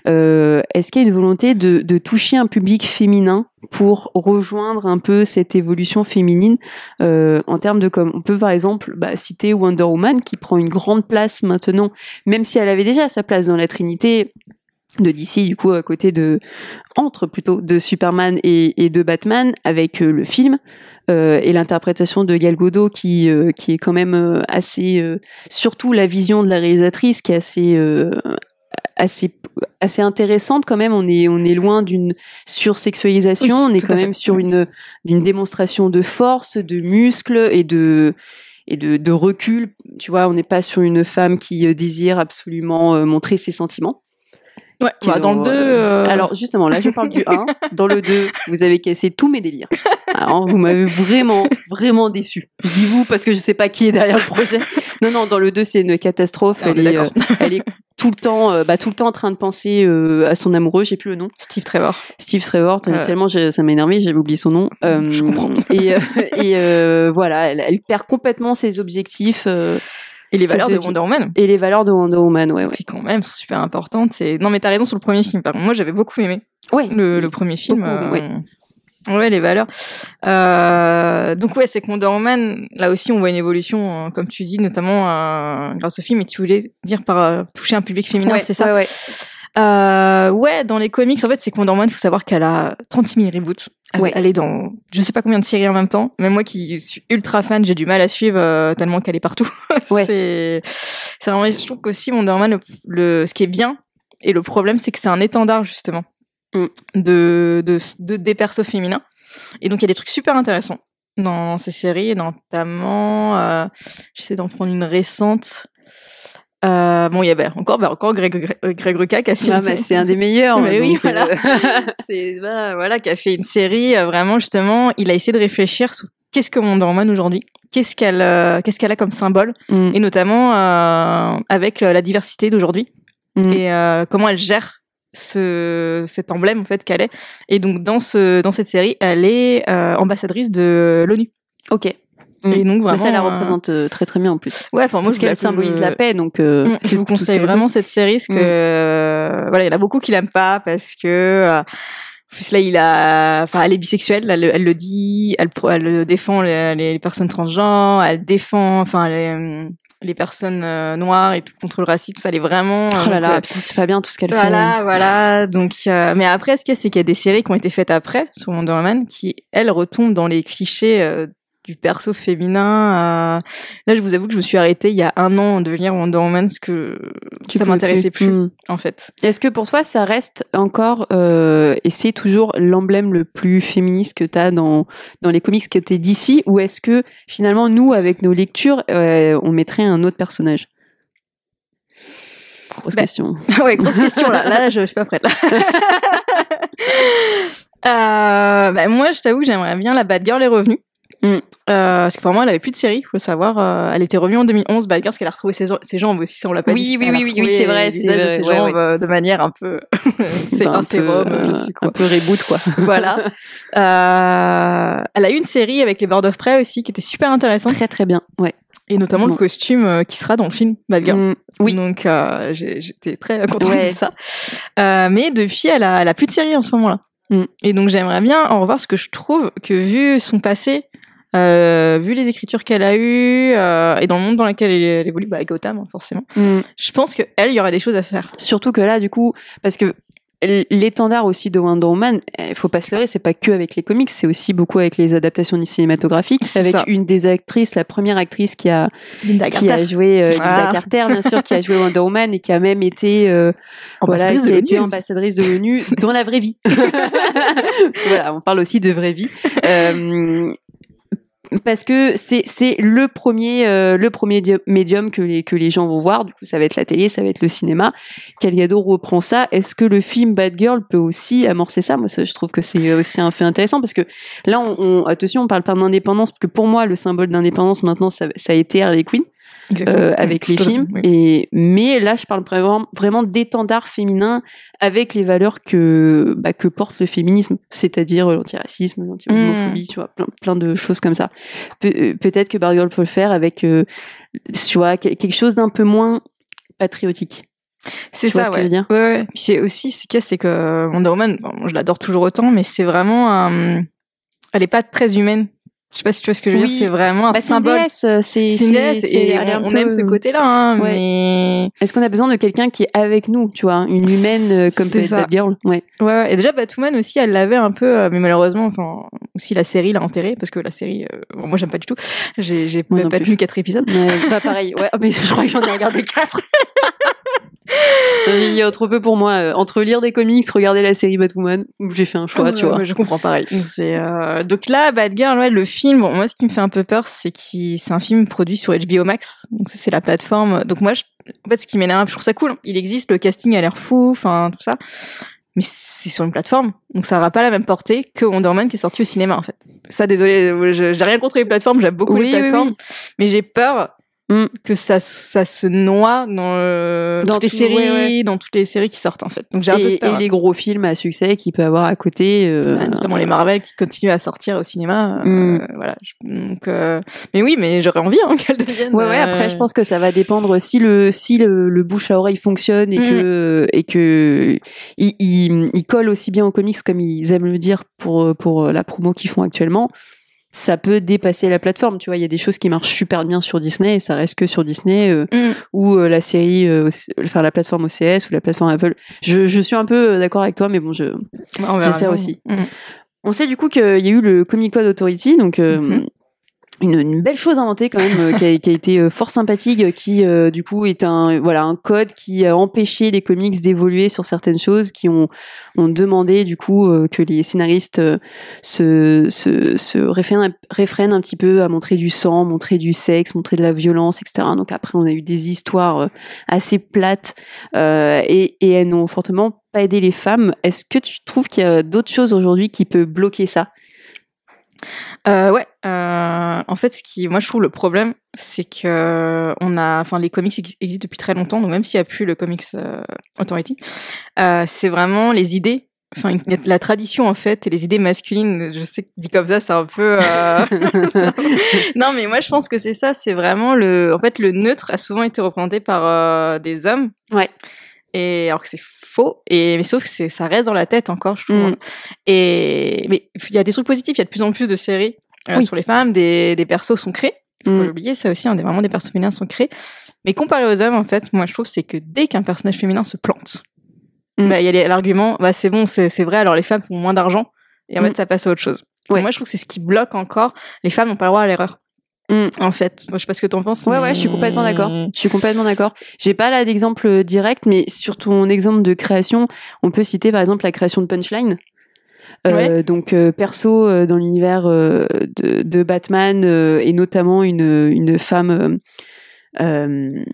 euh, est-ce qu'il y a une volonté de, toucher un public féminin pour rejoindre un peu cette évolution féminine en termes de comme on peut par exemple bah, citer Wonder Woman qui prend une grande place maintenant, même si elle avait déjà sa place dans la Trinité de DC du coup à côté de entre plutôt de Superman et, et de Batman avec euh, le film euh, et l'interprétation de Gal Gadot qui euh, qui est quand même euh, assez euh, surtout la vision de la réalisatrice qui est assez euh, assez assez intéressante quand même. On est on est loin d'une sursexualisation Oui, on est quand fait. même sur une d'une démonstration de force de muscles et de et de, de recul. Tu vois on n'est pas sur une femme qui désire absolument montrer ses sentiments Ouais, bah, dans le ont, 2. euh, Alors justement, là je parle du 1. Dans le 2, vous avez cassé tous mes délires. Alors vous m'avez vraiment, vraiment déçu. Je dis vous parce que je sais pas qui est derrière le projet. Non, non, dans le 2 c'est une catastrophe. Ah, elle, est est, euh, elle est tout le temps, euh, bah, tout le temps en train de penser euh, à son amoureux. J'ai plus le nom. Steve Trevor. Steve Trevor. Tellement ça m'a énervé, j'avais oublié son nom. Je comprends. Et, euh, et euh, voilà, elle, elle perd complètement ses objectifs euh, Et les valeurs de. Wonder Woman. et les valeurs de Wonder Woman. Ouais, ouais. Qui quand même sont super importantes. C'est... Non, mais t'as raison sur le premier film. Moi, j'avais beaucoup aimé Ouais. le, le premier film. Beaucoup, euh, ouais. Ouais, les valeurs. Euh, donc ouais, c'est Wonder Woman, là aussi, on voit une évolution, euh, comme tu dis, notamment euh, grâce au film. Et tu voulais dire par toucher un public féminin, c'est ça ouais, ouais. Dans les comics, en fait, c'est Wonder Woman, faut savoir qu'elle a 36 000 reboots. Elle, Ouais. elle est dans je sais pas combien de séries en même temps. Même moi qui suis ultra fan, j'ai du mal à suivre euh, tellement qu'elle est partout. *laughs* Ouais. c'est, c'est vraiment, je trouve qu'aussi Wonder Woman, le, le- ce qui est bien et le problème, c'est que c'est un étendard justement Mm. de, de, de des persos féminins. Et donc il y a des trucs super intéressants dans ces séries, notamment, euh, j'essaie d'en prendre une récente. Euh, bon, il y avait encore, bah, encore Greg, Greg, Greg Rucka qui a fait Ah, une- bah, c'est un des meilleurs. Mais oui, voilà. euh, *laughs* *laughs* c'est bah, voilà qui a fait une série euh, vraiment justement il a essayé de réfléchir sur qu'est-ce que Wonder aujourd'hui qu'est-ce qu'elle euh, qu'est-ce qu'elle a comme symbole mm, et notamment euh, avec la diversité d'aujourd'hui mm. et euh, comment elle gère ce cet emblème en fait qu'elle est et donc dans ce dans cette série elle est euh, ambassadrice de l'ONU Ok. Mm. et donc Mais vraiment ça la euh, représente euh, très très bien en plus. ouais enfin moi Parce je qu'elle symbolise je- la paix, donc euh, c'est je vous conseille vraiment cette série parce que Mm. euh, voilà, il y en a beaucoup qui l'aiment pas parce que euh, en plus là il a enfin elle est bisexuelle, elle, le- elle le dit, elle elle défend les, les personnes transgenres, elle défend enfin les euh, les personnes euh, noires et tout contre le racisme, tout ça elle est vraiment Oh là là, euh, putain, c'est pas bien tout ce qu'elle fait. voilà, voilà. Donc, euh, mais après, ce qu'il y a, c'est qu'il y a des séries qui ont été faites après sur Wonder Woman qui, elles, retombent dans les clichés euh, du perso féminin. euh. Là, je vous avoue que je me suis arrêtée il y a un an de lire Wonder Woman parce que Tu ça m'intéressait plus, Mm. en fait. Est-ce que pour toi, ça reste encore, euh, et c'est toujours l'emblème le plus féministe que tu as dans, dans les comics que tu d'ici, ou est-ce que finalement, nous, avec nos lectures, euh, on mettrait un autre personnage? Grosse Bah, question. *laughs* ouais, grosse question là. Là, je suis pas prête là. *laughs* Euh, bah, moi, je t'avoue que j'aimerais bien la Bad Girl est revenue. Mm. Euh, parce que pour moi, elle avait plus de série, faut savoir. Euh, elle était revenue en 2011, Bad Girl, parce qu'elle a retrouvé ses, ses jambes aussi, ça on l'a pas Oui, dit. oui, Elle oui, oui, retrouvé c'est vrai, c'est vrai, ses ouais, jambes ouais. euh, de manière un peu, *laughs* c'est un, sérum, euh, sais quoi. un peu reboot, quoi. *laughs* voilà. Euh, elle a eu une série avec les Birds of Prey aussi, qui était super intéressante, Très, très bien. Ouais. et notamment le costume qui sera dans le film Bad Girl. Mm, oui. Donc euh, j'étais très contente Ouais. de ça. Euh, mais depuis, elle a, elle a plus de série en ce moment-là. Mm. Et donc j'aimerais bien en revoir ce que je trouve que vu son passé, euh, vu les écritures qu'elle a eues euh, et dans le monde dans lequel elle, elle évolue, bah, avec Gotham hein, forcément, Mm. je pense que elle, il y aurait des choses à faire. Surtout que là, du coup, parce que l'étendard aussi de Wonder Woman, il faut pas se leurrer, c'est pas que avec les comics, c'est aussi beaucoup avec les adaptations cinématographiques. Avec ça. une des actrices, la première actrice qui a Linda qui a joué euh, Linda Ah. Carter, bien sûr, qui a joué Wonder Woman et qui a même été euh, voilà, Ambassadrice qui a été ambassadrice de l'ONU dans la vraie vie. *laughs* voilà, on parle aussi de vraie vie. Euh, parce que c'est le premier euh, le premier médium que les que les gens vont voir. Du coup ça va être la télé ça va être le cinéma. Gal Gadot reprend ça. Est-ce que le film Bad Girl peut aussi amorcer ça? Moi ça, je trouve que c'est aussi un fait intéressant parce que là on, on- attention on parle pas d'indépendance parce que pour moi le symbole d'indépendance maintenant ça, ça a été Harley Quinn. Euh, avec les films. oui. Et mais là, je parle vraiment vraiment d'étendard féminin avec les valeurs que bah, que porte le féminisme, c'est-à-dire l'antiracisme, l'anti-homophobie, tu vois, plein, plein de choses comme ça. Pe- euh, Peut-être que Barbie Girl peut le faire avec, euh, tu vois, que- quelque chose d'un peu moins patriotique. C'est ça, ce que ouais. je veux dire? Ouais, ouais. Puis c'est aussi, ce qu'il y a, c'est que Wonder Woman, bon, je l'adore toujours autant, mais c'est vraiment un... Elle est pas très humaine. Je sais pas si tu vois ce que je veux Oui. dire. C'est vraiment un Bah, c'est une symbole. euh, c'est C'est une déesse, c'est- et on, aime ce côté-là, hein, Ouais. mais... Est-ce qu'on a besoin de quelqu'un qui est avec nous, tu vois, une humaine euh, comme peut être ça. Bad Girl? Ouais. Ouais, ouais. et déjà Batwoman aussi, elle l'avait un peu, euh, mais malheureusement, enfin, aussi la série l'a enterré parce que la série, euh, bon, moi j'aime pas du tout. J'ai, pas plus. tenu quatre épisodes. Ouais, pas pareil. Ouais, mais je crois que j'en ai regardé quatre. *laughs* Il y a trop peu pour moi. euh, Entre lire des comics, regarder la série Batwoman, j'ai fait un choix, tu vois. ouais, je comprends pareil. *laughs* C'est euh, donc là, Bad Girl, ouais, le film. Bon, moi, ce qui me fait un peu peur, c'est qu'il, c'est un film produit sur HBO Max. Donc ça, c'est la plateforme. Donc moi, je... en fait, ce qui m'énerve, je trouve ça cool. Il existe, le casting a l'air fou, enfin tout ça. Mais c'est sur une plateforme, donc ça n'aura pas la même portée que Wonder Woman qui est sorti au cinéma en fait. Ça, désolé, j'ai rien contre les plateformes, j'aime beaucoup Oui, les oui, plateformes, oui. mais j'ai peur Mm. que ça, ça se noie dans, euh, Dans toutes les tout- séries, ouais, ouais. dans toutes les séries qui sortent en fait. Donc j'ai un peu de Et, peur. et les gros films à succès qu'il peut avoir à côté. euh, Ouais, notamment les Marvel qui continuent à sortir au cinéma. euh, Mm. voilà. Donc, mais oui, mais j'aurais envie hein, *laughs* qu'elle devienne. Ouais, ouais. Après, je pense que ça va dépendre si le si le, le bouche à oreille fonctionne et Mm. que et que il, il, il colle aussi bien aux comics comme ils aiment le dire pour pour la promo qu'ils font actuellement. Ça peut dépasser la plateforme, tu vois. Il y a des choses qui marchent super bien sur Disney et ça reste que sur Disney euh, Mm. ou euh, la série, euh, enfin la plateforme OCS ou la plateforme Apple. Je, je suis un peu d'accord avec toi, mais bon, je, J'espère aussi. Mm. On sait du coup qu'il y a eu le Comic Code Authority, donc Mhm. Une, belle chose inventée quand même, euh, qui, a, été euh, fort sympathique, qui euh, du coup est un code qui a empêché les comics d'évoluer sur certaines choses, qui ont demandé du coup que les scénaristes se se, réfrènent, un petit peu à montrer du sang, montrer du sexe, montrer de la violence, etc. Donc après on a eu des histoires assez plates et, et elles n'ont fortement pas aidé les femmes. Est-ce que tu trouves qu'il y a d'autres choses aujourd'hui qui peut bloquer ça? Euh, ouais. Euh, en fait, ce qui, moi, je trouve le problème, c'est que on a, enfin, les comics ex- existent depuis très longtemps, donc même s'il n'y a plus le Comics euh, Authority, euh, c'est vraiment les idées. Enfin, la tradition en fait et les idées masculines. Je sais que dit comme ça, c'est un peu. euh, *laughs* non, mais moi, je pense que c'est ça. C'est vraiment le. En fait, le neutre a souvent été représenté par euh, des hommes. Ouais. Et alors que c'est faux. Et mais sauf que c'est, ça reste dans la tête encore, je trouve. Mm. Et mais il y a des trucs positifs. Il y a de plus en plus de séries euh, Oui. sur les femmes. Des, des persos sont créés. Faut pas Mm. l'oublier, ça aussi. hein, des, vraiment des persos féminins sont créés. Mais comparé aux hommes, en fait, moi, je trouve c'est que dès qu'un personnage féminin se plante, Mm. bah, il y a l'argument, bah c'est bon, c'est, c'est vrai. Alors les femmes font moins d'argent. Et en fait, ça passe à autre chose. Ouais. Moi, je trouve que c'est ce qui bloque encore. Les femmes n'ont pas le droit à l'erreur. Mm. En fait, moi, je sais pas ce que t'en penses. Ouais, mais- ouais, je suis complètement d'accord. Je suis complètement d'accord. J'ai pas là d'exemple euh, direct, mais sur ton exemple de création, on peut citer par exemple la création de Punchline. Euh, Donc euh, perso euh, dans l'univers euh, de, de Batman euh, et notamment une, une femme euh, euh,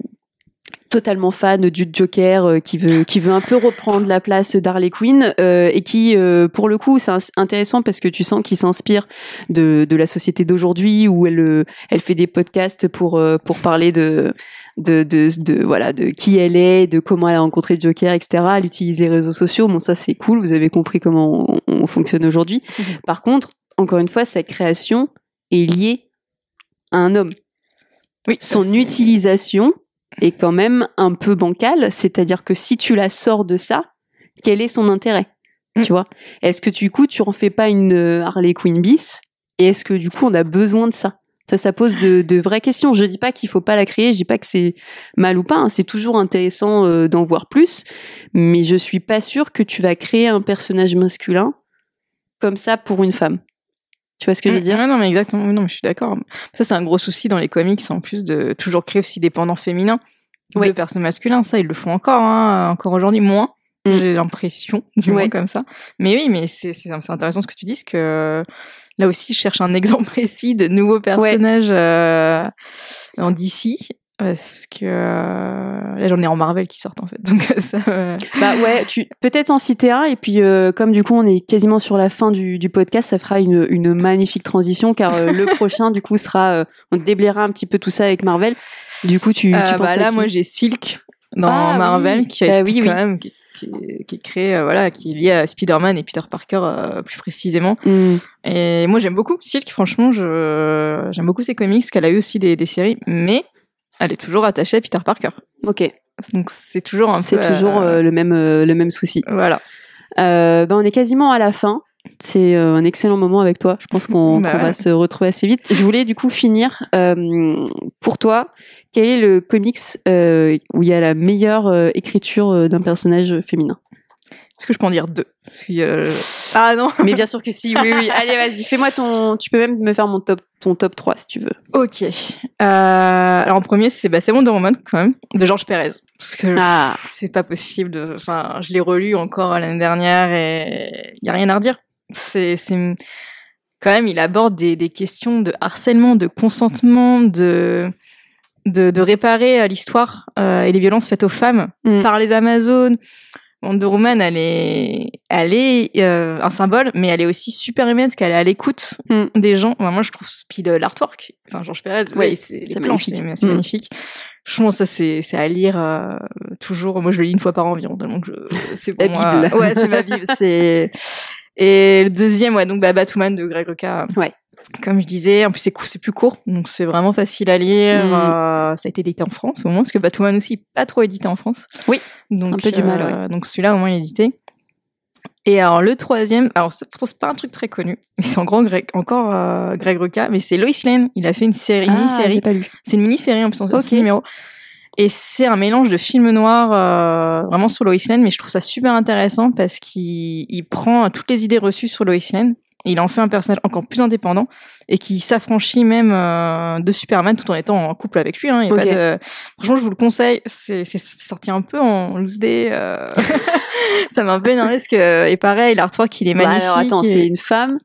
totalement fan du Joker euh, qui veut qui veut un peu reprendre la place d'Harley Quinn euh, et qui euh, pour le coup c'est intéressant parce que tu sens qu'il s'inspire de, de la société d'aujourd'hui où elle elle fait des podcasts pour pour parler de de, de, de voilà de qui elle est, de comment elle a rencontré le Joker, etc. Elle utilise les réseaux sociaux. Bon, ça c'est cool. Vous avez compris comment on, on fonctionne aujourd'hui. Mhm. Par contre, encore une fois, sa création est liée à un homme. Oui, Son utilisation est quand même un peu bancale. C'est-à-dire que si tu la sors de ça, quel est son intérêt Mm. Tu vois? Est-ce que du coup tu en fais pas une euh, Harley Quinn bis? Et est-ce que du coup on a besoin de ça? Ça, ça pose de, de vraies questions. Je dis pas qu'il faut pas la créer, je dis pas que c'est mal ou pas. hein. C'est toujours intéressant euh, d'en voir plus, mais je suis pas sûre que tu vas créer un personnage masculin comme ça pour une femme. Tu vois ce que je veux dire? Ouais, non, mais exactement. Non, mais je suis d'accord. Ça, c'est un gros souci dans les comics, en plus de toujours créer aussi des pendants féminins Oui. de personnages masculins. Ça, ils le font encore, hein, encore aujourd'hui, moins. Mm. J'ai l'impression, du moins comme ça. Mais oui, mais c'est intéressant ce que tu dis, que là aussi, je cherche un *laughs* exemple précis de nouveaux personnages euh, en DC. Parce que euh, là, j'en ai en Marvel qui sortent en fait. *laughs* Donc ça. euh, Bah ouais, tu peut-être en citer un et puis euh, comme du coup on est quasiment sur la fin du, du podcast, ça fera une, une magnifique transition car euh, le *laughs* prochain du coup sera euh, on déblayera un petit peu tout ça avec Marvel. Du coup tu, tu penses bah à là, qui moi, j'ai Silk dans Ah, Marvel oui. qui a Bah été oui, quand oui. même qui, qui, qui est créé, voilà, qui est lié à Spider-Man et Peter Parker euh, plus précisément. Hmm. Et moi, j'aime beaucoup Silk. Franchement, je j'aime beaucoup ses comics. Qu'elle a eu aussi des, des séries, mais elle est toujours attachée à Peter Parker. Ok, Donc c'est toujours un c'est toujours euh, euh, le même euh, le même souci. Voilà. Euh, bah on est quasiment à la fin. C'est un excellent moment avec toi. Je pense qu'on *laughs* Bah ouais. va se retrouver assez vite. Je voulais du coup finir pour toi. Quel est le comics où il y a la meilleure écriture d'un personnage féminin? Est-ce que je peux en dire deux? Euh, Ah non. Mais bien sûr que si, oui, oui. Allez, vas-y, fais-moi ton. Tu peux même me faire mon top, ton top 3 si tu veux. Ok. Euh, alors en premier, c'est bah, c'est Wonder Woman quand même de Georges Pérez. Parce que Ah, c'est pas possible de enfin je l'ai relu encore l'année dernière et il y a rien à redire c'est c'est quand même il aborde des, des questions de harcèlement de consentement de de, de réparer euh, l'histoire euh, et les violences faites aux femmes Mm. par les Amazones Wonder Woman elle est elle est euh, un symbole mais elle est aussi super humaine parce qu'elle est à l'écoute Mm. des gens Enfin, moi je trouve puis le- l'artwork enfin Georges Pérez Oui, c'est magnifique. c'est c'est Mm. magnifique Franchement, ça c'est c'est à lire euh, toujours. Moi, je le lis une fois par an environ. Que je- c'est *laughs* pour La moi. Bible. Ouais, c'est ma bible. C'est et le deuxième, ouais, donc bah, Batwoman de Greg Rucka. Ouais. Comme je disais, en plus c'est c'est plus court, donc c'est vraiment facile à lire. Mm. Euh, ça a été édité en France au moins, parce que Batwoman aussi pas trop édité en France. Oui, donc un peu du mal, euh, Donc celui-là au moins il est édité. Et alors le troisième, alors pourtant c'est pas un truc très connu, mais c'est en grand Greg, encore euh, Greg Rucka, mais c'est Lois Lane. Il a fait une série, une ah mini-série j'ai pas lu. c'est une mini-série en plus, en Ok. six numéros. Et c'est un mélange de film noir euh, vraiment sur Lois Lane, mais je trouve ça super intéressant parce qu'il il prend toutes les idées reçues sur Lois Lane il en fait un personnage encore plus indépendant et qui s'affranchit même euh, de Superman tout en étant en couple avec lui. Hein, Il y a Ok. pas de... Franchement, je vous le conseille. C'est sorti un peu en loose day. euh, *laughs* ça m'a un peu énervé parce que et pareil, l'artwork il est Bah, magnifique. alors attends, et- c'est une femme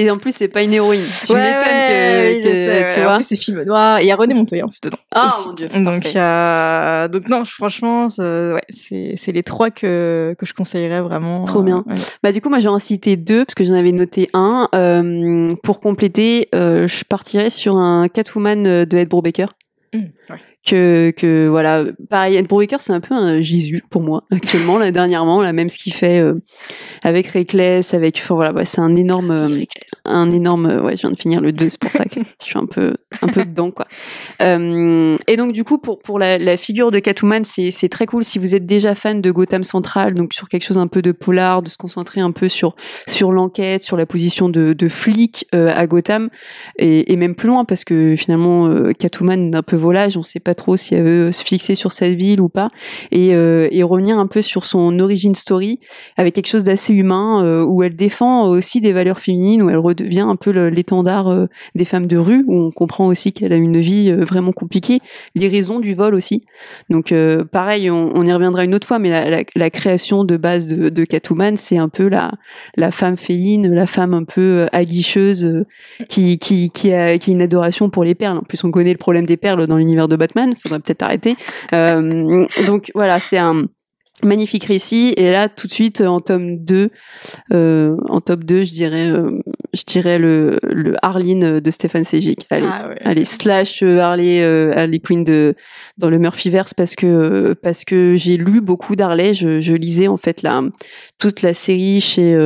et en plus c'est pas une héroïne. Tu Ouais, m'étonnes ouais, que, que- sais, tu ouais. vois. En plus, c'est film noir. Et il y a René Montoya en plus dedans. Ah, mon Dieu, Donc, euh, donc non, franchement, c'est- ouais, c'est c'est les trois que que je conseillerais vraiment. Trop bien. Euh. Bah du coup moi j'ai en cité deux parce que j'en avais noté un. Euh, pour compléter, euh, je partirais sur un Catwoman de Ed Brubaker. Mmh, ouais. que que voilà pareil Ed Brubaker c'est un peu un Jésus pour moi *laughs* actuellement là dernièrement là même ce qu'il fait euh, avec Reckless avec enfin voilà ouais, c'est un énorme euh, un énorme euh, ouais je viens de finir le 2 c'est pour ça que je suis un peu un peu dedans quoi. Euh, et donc du coup pour pour la, la figure de Catwoman c'est c'est très cool. Si vous êtes déjà fan de Gotham Central donc sur quelque chose un peu de polar de se concentrer un peu sur sur l'enquête sur la position de de flic à Gotham et, et même plus loin parce que finalement Catwoman d'un peu volage on sait pas trop si elle veut se fixer sur cette ville ou pas. Et, euh, revenir un peu sur son origin story avec quelque chose d'assez humain euh, où elle défend aussi des valeurs féminines où elle redevient un peu l'étendard euh, des femmes de rue où on comprend aussi qu'elle a une vie euh, vraiment compliquée. Les raisons du vol aussi. Donc pareil on, y reviendra une autre fois mais la, création de base de, de Catwoman c'est un peu la la femme féline la femme un peu aguicheuse qui qui qui a qui a une adoration pour les perles. En plus on connaît le problème des perles dans l'univers de Batman faudrait peut-être arrêter Euh, donc voilà c'est un magnifique récit et là tout de suite en tome 2 euh, en top 2 je dirais euh, je dirais le le Harleen de Stéphane Sejic allez Ah ouais. Allez, slash Harley, euh, Harley Quinn de, dans le Murphyverse parce que, parce que j'ai lu beaucoup d'Harley. Je, je lisais en fait la, toute la série chez,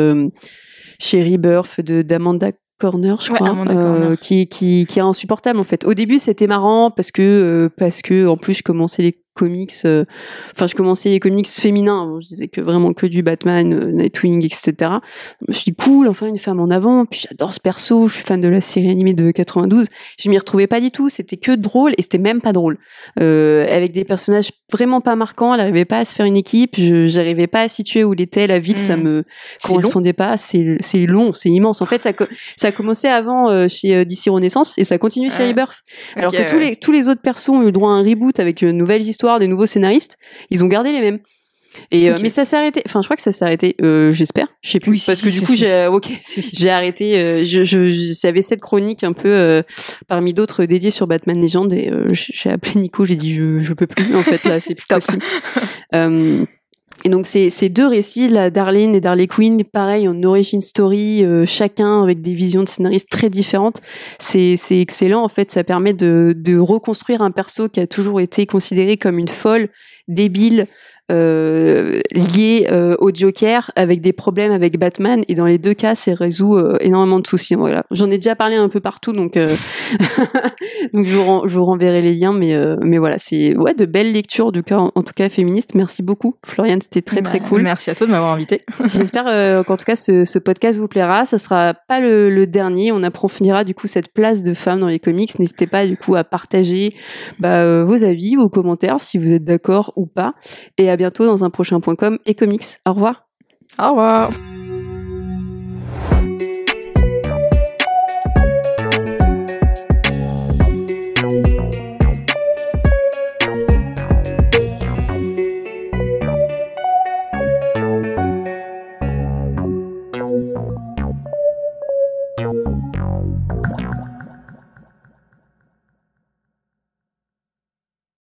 chez Rebirth de d'Amanda Corner, je Ouais, crois, euh, qui, qui, qui est insupportable en fait. Au début, c'était marrant parce que, euh, parce que en plus, je commençais les comics. Enfin, je commençais les comics féminins. je disais que vraiment que du Batman, Nightwing, etc. Je me suis dit cool, enfin une femme en avant. Puis j'adore ce perso. Je suis fan de la série animée de 92. Je m'y retrouvais pas du tout. C'était que drôle et c'était même pas drôle. avec des personnages vraiment pas marquants. Elle n'arrivait pas à se faire une équipe. Je n'arrivais pas à situer où était la ville. Ça mm. me correspondait pas. C'est long, c'est immense. En fait, ça ça a commencé avant chez DC Renaissance et ça continue chez Rebirth. Alors que tous les tous les autres persos ont eu droit à un reboot avec de nouvelles histoires, des nouveaux scénaristes. Ils ont gardé les mêmes. Et euh, mais ça s'est arrêté. Enfin, je crois que ça s'est arrêté. Euh, J'espère. Je sais plus. parce que du coup, j'ai ok, j'ai arrêté. Euh, je, je j'avais cette chronique un peu euh, parmi d'autres dédiée sur Batman Legend et j'ai appelé Nico. J'ai dit je je peux plus. En fait, là, c'est plus possible. Et donc ces, ces deux récits, Darlene et Darley Quinn, pareil en origin story, chacun avec des visions de scénaristes très différentes. C'est excellent en fait, ça permet de, de reconstruire un perso qui a toujours été considéré comme une folle, débile, euh, lié euh, au Joker avec des problèmes avec Batman. Et dans les deux cas c'est résout euh, énormément de soucis. Voilà. J'en ai déjà parlé un peu partout donc *laughs* donc je vous, je vous, renverrai les liens. Mais mais voilà c'est ouais de belles lectures du cas en, tout cas féministes merci beaucoup Floriane. C'était très très bah, cool. merci à toi de m'avoir invité. *laughs* J'espère qu'en tout cas ce, ce, podcast vous plaira. Ça sera pas le, le, dernier. On approfondira du coup cette place de femme dans les comics. N'hésitez pas du coup à partager bah, vos avis vos commentaires si vous êtes d'accord ou pas. Et à bientôt dans un prochain point et comics. Au revoir. Au revoir.